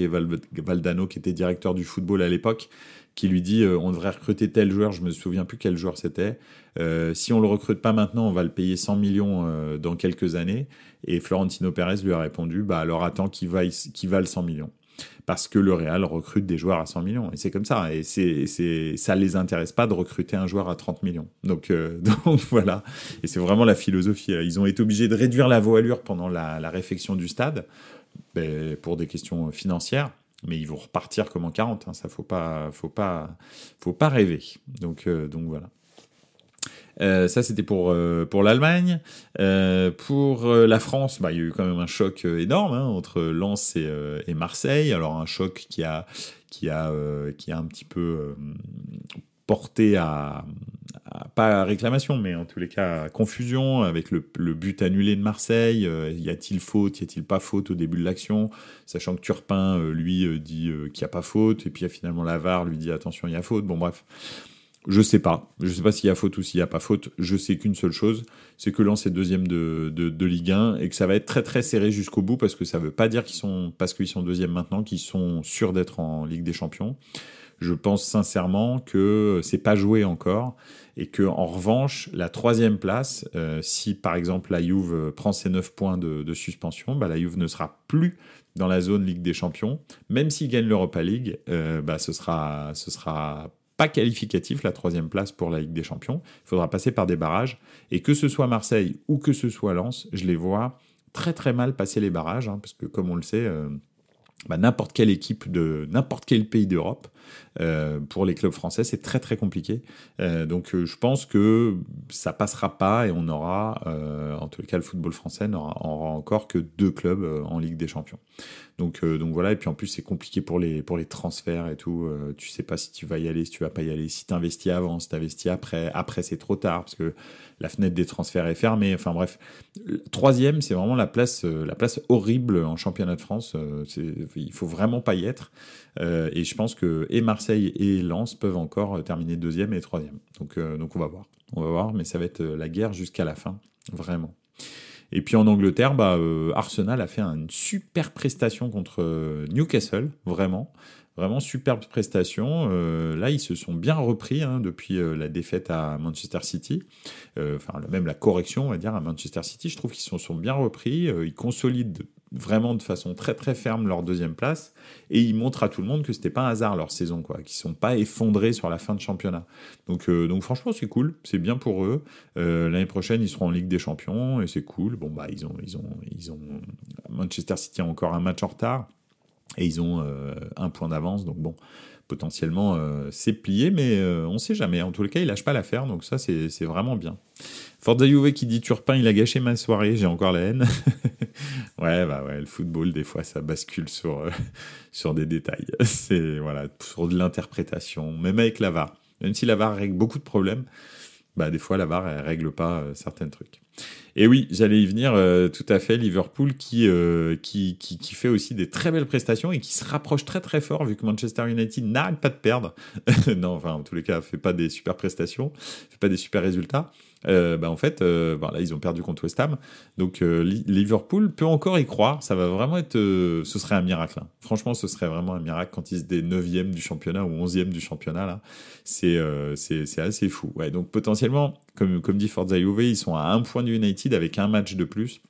Valdano qui était directeur du football à l'époque, qui lui dit euh, on devrait recruter tel joueur, je me souviens plus quel joueur c'était. Euh, si on le recrute pas maintenant, on va le payer 100 millions dans quelques années. Et Florentino Pérez lui a répondu bah alors attends qu'il vaille, qu'il vale 100 millions parce que le Real recrute des joueurs à 100 millions. Et c'est comme ça. Et c'est, c'est, ça les intéresse pas de recruter un joueur à 30 millions. Donc, euh, donc voilà. Et c'est vraiment la philosophie. Ils ont été obligés de réduire la voilure pendant la, la réfection du stade ben, pour des questions financières. Mais ils vont repartir comme en 40. Hein. Ça faut pas, faut pas, faut pas rêver. Donc, euh, donc voilà. Euh, ça, c'était pour, euh, pour l'Allemagne. Euh, pour la France, bah, il y a eu quand même un choc énorme hein, entre Lens et, Marseille. Alors un choc qui a, qui a, qui a un petit peu porté à, pas à réclamation, mais en tous les cas à confusion avec le, le but annulé de Marseille. y a-t-il faute, y a-t-il pas faute au début de l'action, sachant que Turpin lui dit qu'il n'y a pas faute, et puis finalement Lavar lui dit attention il y a faute. Bon bref, je sais pas. Je sais pas s'il y a faute ou s'il n'y a pas faute. Je sais qu'une seule chose, c'est que Lens est deuxième de, de, Ligue 1 et que ça va être très très serré jusqu'au bout parce que ça veut pas dire qu'ils sont, parce qu'ils sont deuxième maintenant, qu'ils sont sûrs d'être en Ligue des Champions. Je pense sincèrement que c'est pas joué encore et que en revanche la troisième place, euh, si par exemple la Juve prend ses 9 points de, de suspension, bah, la Juve ne sera plus dans la zone Ligue des Champions, même s'il gagne l'Europa League, euh, bah, ce sera ce sera qualificatif, la troisième place pour la Ligue des Champions. Il faudra passer par des barrages. Et que ce soit Marseille ou que ce soit Lens, je les vois très très mal passer les barrages, hein, parce que comme on le sait, euh, bah, n'importe quelle équipe de n'importe quel pays d'Europe, euh, pour les clubs français, c'est très très compliqué. Euh, donc je pense que ça passera pas et on aura, en tout cas le football français n'aura encore que deux clubs en Ligue des Champions. Donc, euh, donc voilà, et puis en plus c'est compliqué pour les, pour les transferts et tout. Euh, tu sais pas si tu vas y aller, si tu vas pas y aller, si tu investis avant, si tu investis après. Après c'est trop tard parce que la fenêtre des transferts est fermée. Enfin bref, troisième c'est vraiment la place, euh, la place horrible en championnat de France. il faut vraiment pas y être. et je pense que et Marseille et Lens peuvent encore terminer deuxième et troisième. Donc, donc on va voir, on va voir, mais ça va être la guerre jusqu'à la fin, vraiment. Et puis en Angleterre, bah, euh, Arsenal a fait une super prestation contre euh, Newcastle, vraiment. Vraiment superbe prestation. Euh, là, ils se sont bien repris hein, depuis la défaite à Manchester City. enfin, même la correction, on va dire, à Manchester City. Je trouve qu'ils se sont bien repris. ils consolident vraiment de façon très très ferme leur deuxième place et ils montrent à tout le monde que c'était pas un hasard leur saison quoi qu'ils sont pas effondrés sur la fin de championnat donc euh, donc franchement c'est cool c'est bien pour eux euh, l'année prochaine ils seront en Ligue des Champions et c'est cool bon bah ils ont ils ont ils ont Manchester City a encore un match en retard et ils ont euh, un point d'avance donc bon potentiellement c'est plié mais on sait jamais en les cas ils lâchent pas l'affaire donc ça c'est vraiment bien Forza Juve qui dit Turpin, il a gâché ma soirée, j'ai encore la haine. ouais, bah ouais, le football, des fois, ça bascule sur, euh, sur des détails. C'est, voilà, sur de l'interprétation, même avec la VAR. Même si la VAR règle beaucoup de problèmes, bah, des fois, la VAR, elle règle pas euh, certains trucs. Et oui, j'allais y venir euh, tout à fait. Liverpool qui, qui, fait aussi des très belles prestations et qui se rapproche très très fort vu que Manchester United n'arrête pas de perdre. non, enfin, en tous les cas, fait pas des super prestations, fait pas des super résultats. Euh, bah en fait, euh, bah là, ils ont perdu contre West Ham. Donc, euh, Liverpool peut encore y croire. Ça va vraiment être. ce serait un miracle. Hein. Franchement, ce serait vraiment un miracle quand ils se des 9e du championnat ou 11e du championnat. là. C'est c'est assez fou. Ouais, donc, potentiellement, comme, comme dit Forza Juve, ils sont à un point du United avec un match de plus.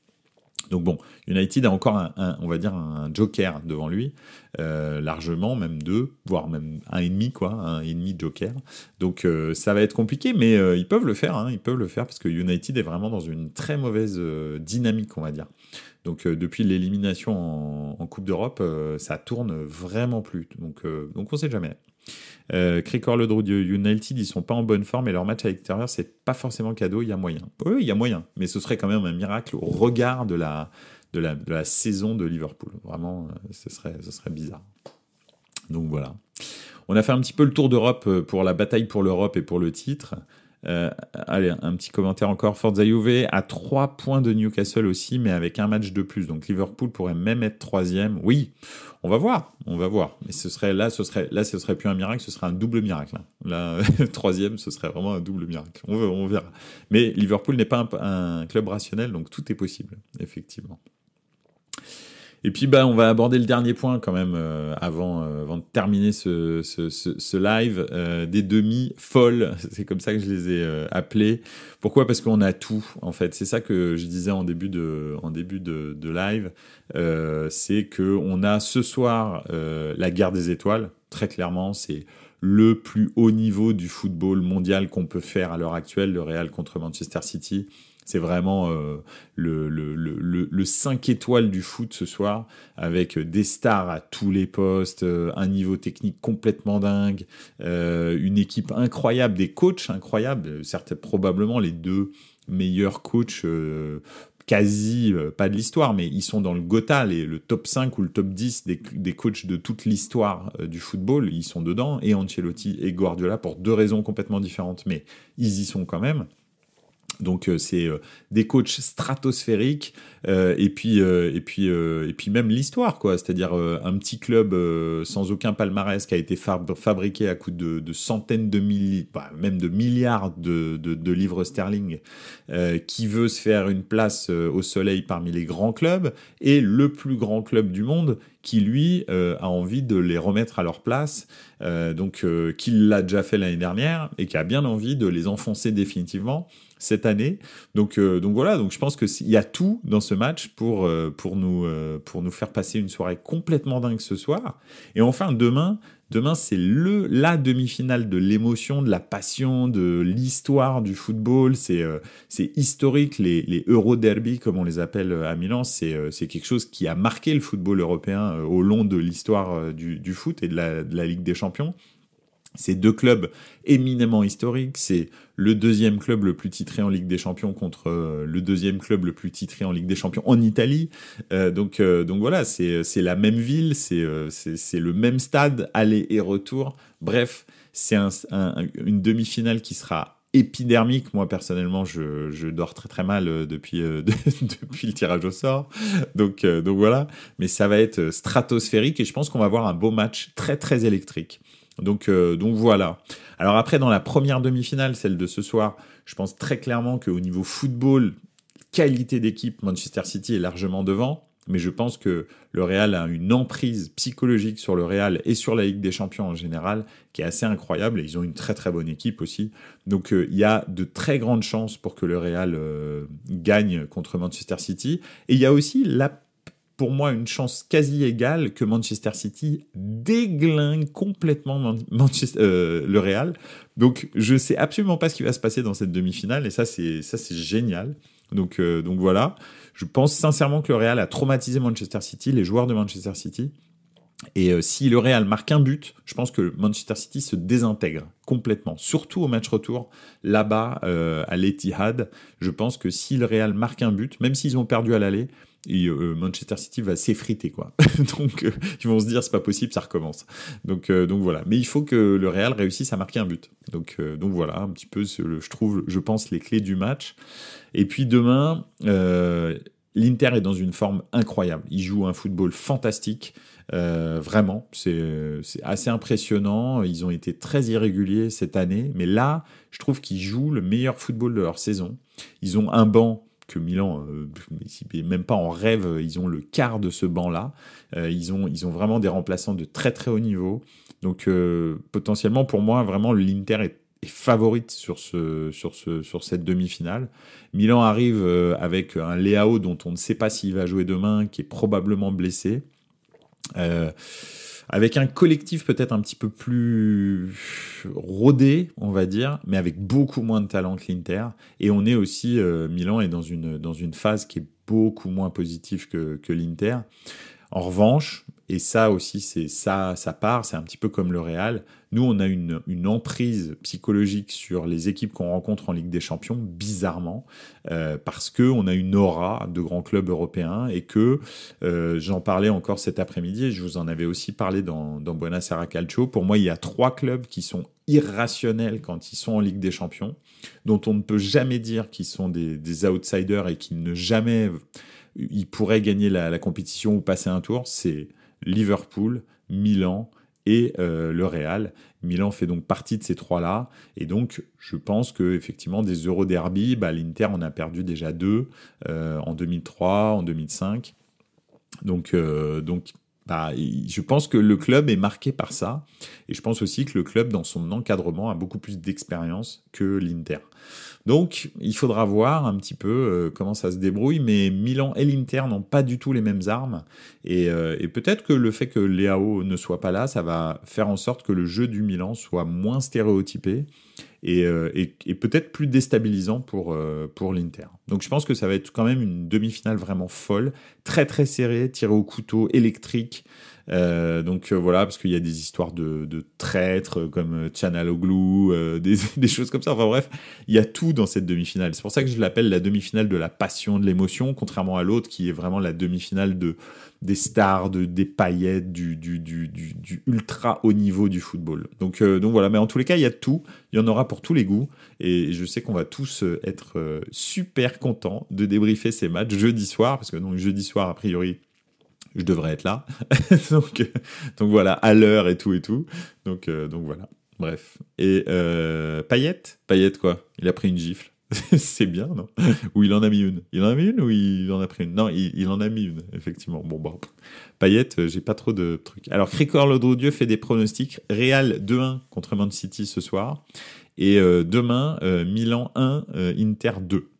Donc bon, United a encore un, on va dire un joker devant lui, euh, largement, même deux, voire même un et demi quoi, un et demi joker. Donc euh, ça va être compliqué, mais euh, ils peuvent le faire, hein, ils peuvent le faire parce que United est vraiment dans une très mauvaise dynamique, on va dire. Donc depuis l'élimination en, Coupe d'Europe, ça tourne vraiment plus. Donc donc on sait jamais. Euh, de United, ils sont pas en bonne forme et leur match à l'extérieur, c'est pas forcément cadeau, il y a moyen. Oui, il y a moyen, mais ce serait quand même un miracle au regard de la, de la, de la saison de Liverpool. Vraiment, euh, ce serait, ce serait bizarre. Donc voilà. On a fait un petit peu le tour d'Europe euh, pour la bataille pour l'Europe et pour le titre. Euh, allez, un petit commentaire encore. Forza Juve à 3 points de Newcastle aussi, mais avec un match de plus. Donc Liverpool pourrait même être troisième. Oui, on va voir, on va voir. Mais ce serait là, ce serait là, ce serait plus un miracle, ce serait un double miracle. Hein. Là, troisième, ce serait vraiment un double miracle. On, on verra. Mais Liverpool n'est pas un club rationnel, donc tout est possible, effectivement. Et puis bah on va aborder le dernier point quand même euh, avant, euh, avant de terminer ce, ce, ce, live euh, des demi folles. C'est comme ça que je les ai appelés. Pourquoi? Parce qu'on a tout en fait. C'est ça que je disais en début de en début de, de live. c'est que on a ce soir la guerre des étoiles. Très clairement, c'est le plus haut niveau du football mondial qu'on peut faire à l'heure actuelle, le Real contre Manchester City. C'est vraiment euh, le, le, le, le, 5 étoiles du foot ce soir, avec des stars à tous les postes, euh, un niveau technique complètement dingue, euh, une équipe incroyable, des coachs incroyables, certes probablement les deux meilleurs coachs quasi, pas de l'histoire, mais ils sont dans le Gotha, les, le top 5 ou le top 10 des, des coachs de toute l'histoire du football, ils sont dedans, et Ancelotti et Guardiola pour deux raisons complètement différentes, mais ils y sont quand même. Donc euh, c'est euh, des coachs stratosphériques euh, et puis et puis et puis même l'histoire quoi, c'est-à-dire un petit club sans aucun palmarès qui a été fabriqué à coût de, centaines de milliers, bah, même de milliards de livres sterling, qui veut se faire une place au soleil parmi les grands clubs et le plus grand club du monde qui lui a envie de les remettre à leur place, donc qui l'a déjà fait l'année dernière et qui a bien envie de les enfoncer définitivement cette année. Donc, euh, donc voilà, donc je pense qu'il y a tout dans ce match pour, euh, pour, nous, euh, pour nous faire passer une soirée complètement dingue ce soir. Et enfin, demain, demain c'est le la demi-finale de l'émotion, de la passion, de l'histoire du football. C'est historique, les, les Euro Derby, comme on les appelle à Milan, c'est c'est quelque chose qui a marqué le football européen au long de l'histoire du, du foot et de la, de la Ligue des Champions. Ces deux clubs éminemment historiques, c'est le deuxième club le plus titré en Ligue des Champions contre euh, le deuxième club le plus titré en Ligue des Champions en Italie. Euh, donc, euh, donc voilà, c'est la même ville, c'est le même stade, aller et retour. Bref, c'est un, une demi-finale qui sera épidermique. Moi, personnellement, je, je dors très très mal depuis, depuis le tirage au sort. Donc, donc voilà. Mais ça va être stratosphérique et je pense qu'on va avoir un beau match très très électrique. Donc, euh, donc voilà. Alors après, dans la première demi-finale, celle de ce soir, je pense très clairement qu'au niveau football, qualité d'équipe, Manchester City est largement devant. Mais je pense que le Real a une emprise psychologique sur le Real et sur la Ligue des Champions en général qui est assez incroyable. Et ils ont une très très bonne équipe aussi. Donc euh, il y a de très grandes chances pour que le Real euh, gagne contre Manchester City. Et il y a aussi la pour moi une chance quasi égale que Manchester City déglingue complètement euh, le Real. Donc je sais absolument pas ce qui va se passer dans cette demi-finale et ça c'est ça c'est génial. Donc euh, donc voilà, je pense sincèrement que le Real a traumatisé Manchester City, les joueurs de Manchester City. Et euh, si le Real marque un but, je pense que Manchester City se désintègre complètement, surtout au match retour là-bas à l'Etihad. Je pense que si le Real marque un but, même s'ils ont perdu à l'aller, et euh, Manchester City va s'effriter quoi. donc euh, ils vont se dire c'est pas possible, ça recommence. Donc euh, donc voilà, mais il faut que le Real réussisse à marquer un but. Donc donc voilà un petit peu je trouve je pense les clés du match. Et puis demain l'Inter est dans une forme incroyable. Il joue un football fantastique. vraiment, c'est assez impressionnant. Ils ont été très irréguliers cette année, mais là, je trouve qu'ils jouent le meilleur football de leur saison. Ils ont un banc Milan, euh, même pas en rêve, ils ont le quart de ce banc-là. Euh, ils, ont, vraiment des remplaçants de très très haut niveau. Donc euh, potentiellement, pour moi, vraiment, l'Inter est, favorite sur, ce, sur, ce, sur cette demi-finale. Milan arrive avec un Léao dont on ne sait pas s'il va jouer demain, qui est probablement blessé. Avec un collectif peut-être un petit peu plus rodé, on va dire, mais avec beaucoup moins de talent que l'Inter. Et on est aussi, euh, Milan est dans une, dans une phase qui est beaucoup moins positive que, que l'Inter. En revanche, Et ça aussi, c'est ça, ça part. C'est un petit peu comme le Real. Nous, on a une, emprise psychologique sur les équipes qu'on rencontre en Ligue des Champions, bizarrement, euh, parce que on a une aura de grands clubs européens et que euh, j'en parlais encore cet après-midi je vous en avais aussi parlé dans, dans Buenos Aires Calcio. Pour moi, il y a trois clubs qui sont irrationnels quand ils sont en Ligue des Champions, dont on ne peut jamais dire qu'ils sont des, des outsiders et qu'ils ne jamais ils pourraient gagner la, la compétition ou passer un tour. C'est Liverpool, Milan et euh, le Real. Milan fait donc partie de ces trois-là. Et donc, je pense que effectivement des Euro Derby, bah, l'Inter en a perdu déjà deux euh, en 2003, en 2005. Donc, euh, donc bah, je pense que le club est marqué par ça. Et je pense aussi que le club, dans son encadrement, a beaucoup plus d'expérience que l'Inter. Donc, il faudra voir un petit peu euh, comment ça se débrouille, mais Milan et l'Inter n'ont pas du tout les mêmes armes, et, euh, peut-être que le fait que Léao ne soit pas là, ça va faire en sorte que le jeu du Milan soit moins stéréotypé et, euh, peut-être plus déstabilisant pour, pour l'Inter. Donc, je pense que ça va être quand même une demi-finale vraiment folle, très très serrée, tirée au couteau, électrique. Euh, donc euh, voilà, parce qu'il y a des histoires de, traîtres euh, comme Chanaloglu, euh, des, choses comme ça. Enfin bref, il y a tout dans cette demi-finale. C'est pour ça que je l'appelle la demi-finale de la passion, de l'émotion, contrairement à l'autre qui est vraiment la demi-finale de des stars, de, des paillettes, du, ultra haut niveau du football. Donc, donc voilà, mais en tous les cas, il y a tout, il y en aura pour tous les goûts, et je sais qu'on va tous être super contents de débriefer ces matchs jeudi soir, parce que donc jeudi soir, a priori, je devrais être là. donc, donc voilà, à l'heure et tout et tout. Donc, euh, donc voilà. Bref. Et euh, Payette? Payette quoi? Il a pris une gifle. c'est bien, non? Ou il en a mis une? Il en a mis une ou il en a pris une? Non, il, en a mis une, effectivement. Bon, bon. Payette, euh, j'ai pas trop de trucs. Alors, Cricor Lodrodieu fait des pronostics. Real 2-1 contre Man City ce soir. Et demain, Milan 1, euh, Inter 2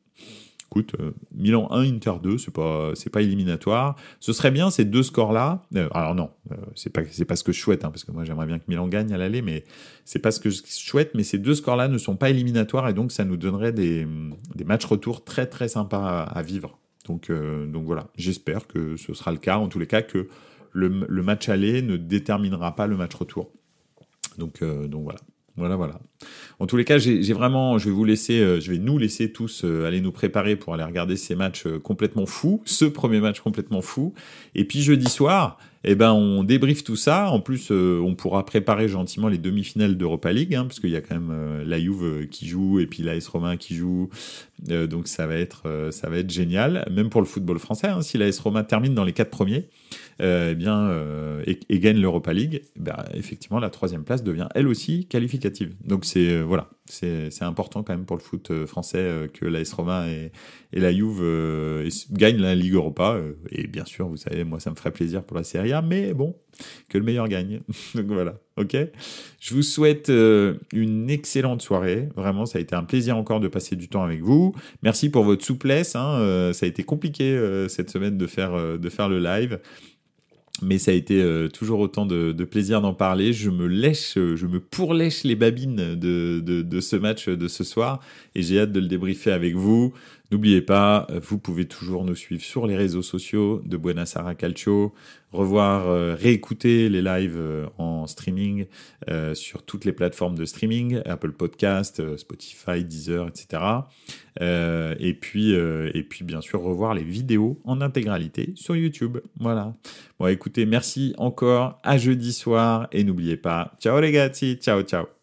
écoute, euh, Milan 1, Inter 2, c'est pas, pas éliminatoire. Ce serait bien ces deux scores-là. Euh, alors non, euh, c'est pas, c'est ce que je souhaite, hein, parce que moi j'aimerais bien que Milan gagne à l'aller, mais c'est pas ce que je souhaite. Mais ces deux scores-là ne sont pas éliminatoires et donc ça nous donnerait des, des matchs retour très très sympas à, vivre. Donc, donc voilà, j'espère que ce sera le cas. En tous les cas, que le, le match aller ne déterminera pas le match retour. Donc, donc voilà. Voilà, voilà. En tous les cas, j'ai vraiment, je vais vous laisser, euh, je vais nous laisser tous euh, aller nous préparer pour aller regarder ces matchs euh, complètement fous, ce premier match complètement fou. Et puis jeudi soir, eh ben on débriefe tout ça. En plus, on pourra préparer gentiment les demi-finales d'Europa League, hein, parce qu'il y a quand même la Juve qui joue et puis l'AS Romain qui joue. donc ça va être, ça va être génial, même pour le football français. Hein, si l'AS Romain termine dans les quatre premiers, euh, eh bien, euh, et, et, gagne l'Europa League, bah, effectivement, la troisième place devient elle aussi qualificative. Donc c'est euh, voilà, c'est important quand même pour le foot euh, français euh, que l'AS Roma et, la Juve euh, gagnent la Ligue Europa. et bien sûr, vous savez, moi, ça me ferait plaisir pour la Serie A, mais bon, que le meilleur gagne. Donc voilà, ok Je vous souhaite une excellente soirée. Vraiment, ça a été un plaisir encore de passer du temps avec vous. Merci pour votre souplesse. Hein. ça a été compliqué cette semaine de faire, de faire le live mais ça a été euh, toujours autant de, plaisir d'en parler. Je me lèche, euh, je me pourlèche les babines de, de, de ce match de ce soir et j'ai hâte de le débriefer avec vous. N'oubliez pas, vous pouvez toujours nous suivre sur les réseaux sociaux de Buenos Aires Calcio, revoir, euh, réécouter les lives euh, en streaming euh, sur toutes les plateformes de streaming, Apple Podcast, euh, Spotify, Deezer, etc. Euh, et puis, et puis bien sûr revoir les vidéos en intégralité sur YouTube. Voilà. Bon, écoutez, merci encore. À jeudi soir et n'oubliez pas, ciao les gars, ciao ciao.